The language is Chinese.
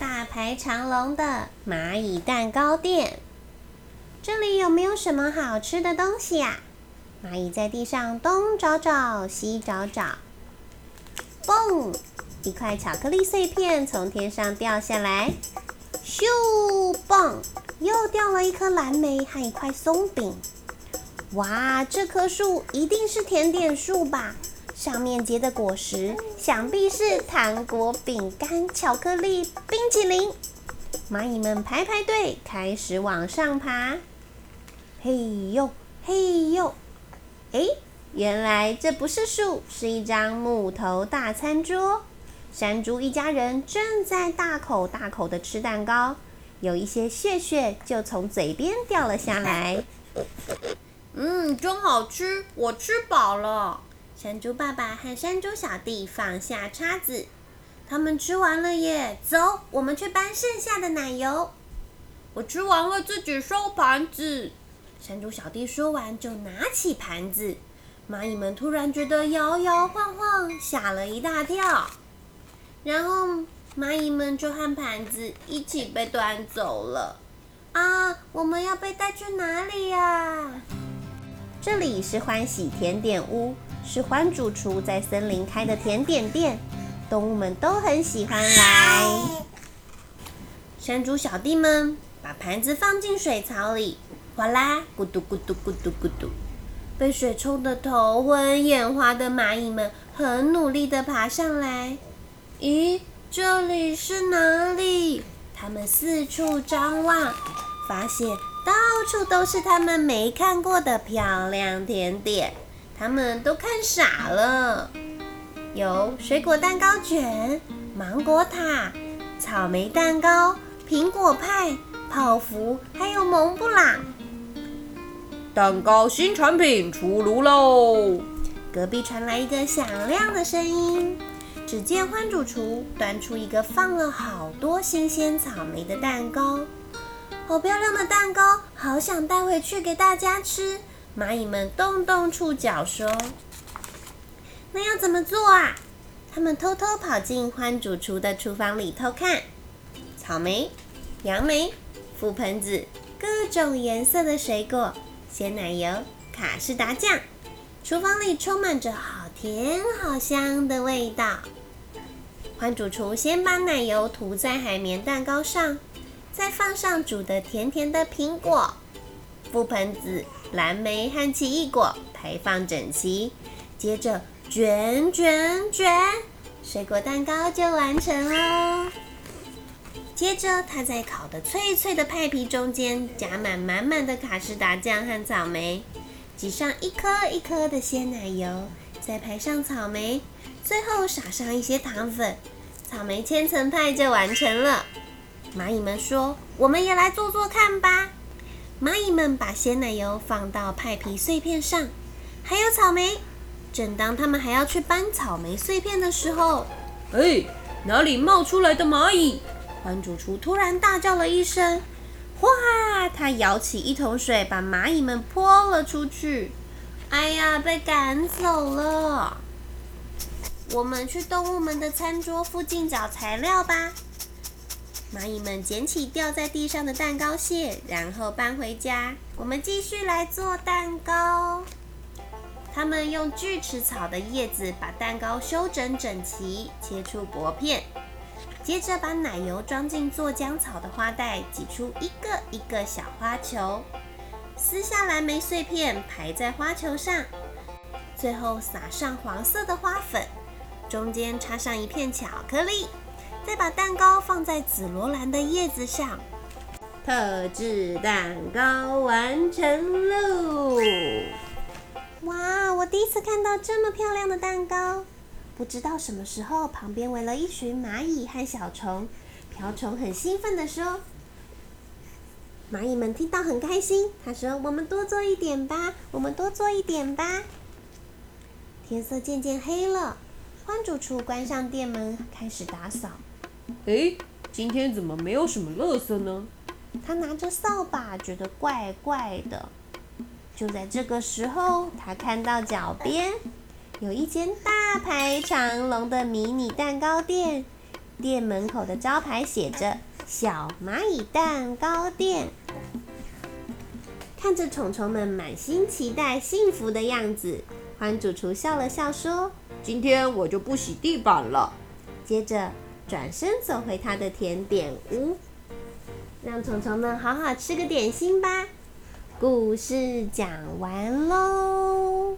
大排长龙的蚂蚁蛋糕店。这里有没有什么好吃的东西呀？蚂蚁在地上东找找，西找找。嘣！一块巧克力碎片从天上掉下来。咻！嘣！又掉了一颗蓝莓和一块松饼。哇，这棵树一定是甜点树吧？上面结的果实想必是糖果、饼干、巧克力、冰淇淋。蚂蚁们排排队，开始往上爬。嘿呦，嘿呦！哎，原来这不是树，是一张木头大餐桌。山猪一家人正在大口大口的吃蛋糕，有一些屑屑就从嘴边掉了下来。嗯，真好吃，我吃饱了。山猪爸爸和山猪小弟放下叉子，他们吃完了耶。走，我们去搬剩下的奶油。我吃完了，自己收盘子。山猪小弟说完，就拿起盘子。蚂蚁们突然觉得摇摇晃晃，吓了一大跳。然后蚂蚁们就和盘子一起被端走了。啊，我们要被带去哪里呀？这里是欢喜甜点屋，是欢主厨在森林开的甜点店，动物们都很喜欢来。山猪小弟们把盘子放进水槽里。哗啦，咕嘟咕嘟咕嘟咕嘟，被水冲得头昏眼花的蚂蚁们很努力地爬上来。咦，这里是哪里？他们四处张望，发现到处都是他们没看过的漂亮甜点，他们都看傻了。有水果蛋糕卷、芒果塔、草莓蛋糕、苹果派、泡芙，还有蒙布朗。蛋糕新产品出炉喽！隔壁传来一个响亮的声音。只见欢主厨端出一个放了好多新鲜草莓的蛋糕，好漂亮的蛋糕，好想带回去给大家吃。蚂蚁们动动触角说：“那要怎么做啊？”他们偷偷跑进欢主厨的厨房里偷看。草莓、杨梅、覆盆子，各种颜色的水果。鲜奶油、卡士达酱，厨房里充满着好甜好香的味道。欢主厨先把奶油涂在海绵蛋糕上，再放上煮的甜甜的苹果、覆盆子、蓝莓和奇异果，排放整齐。接着卷卷卷，水果蛋糕就完成喽。接着，他在烤的脆脆的派皮中间加满满满的卡士达酱和草莓，挤上一颗一颗的鲜奶油，再排上草莓，最后撒上一些糖粉，草莓千层派就完成了。蚂蚁们说：“我们也来做做看吧。”蚂蚁们把鲜奶油放到派皮碎片上，还有草莓。正当他们还要去搬草莓碎片的时候，哎，哪里冒出来的蚂蚁？欢主厨突然大叫了一声：“哗！”他舀起一桶水，把蚂蚁们泼了出去。哎呀，被赶走了！我们去动物们的餐桌附近找材料吧。蚂蚁们捡起掉在地上的蛋糕屑，然后搬回家。我们继续来做蛋糕。他们用锯齿草的叶子把蛋糕修整整齐，切出薄片。接着把奶油装进做浆草的花袋，挤出一个一个小花球，撕下蓝莓碎片排在花球上，最后撒上黄色的花粉，中间插上一片巧克力，再把蛋糕放在紫罗兰的叶子上，特制蛋糕完成喽！哇，我第一次看到这么漂亮的蛋糕。不知道什么时候，旁边围了一群蚂蚁和小虫。瓢虫很兴奋地说：“蚂蚁们听到很开心。”他说：“我们多做一点吧，我们多做一点吧。”天色渐渐黑了，欢主厨关上店门，开始打扫。哎，今天怎么没有什么垃圾呢？他拿着扫把，觉得怪怪的。就在这个时候，他看到脚边。有一间大排长龙的迷你蛋糕店，店门口的招牌写着“小蚂蚁蛋糕店”。看着虫虫们满心期待、幸福的样子，欢主厨笑了笑说：“今天我就不洗地板了。”接着转身走回他的甜点屋，让虫虫们好好吃个点心吧。故事讲完喽。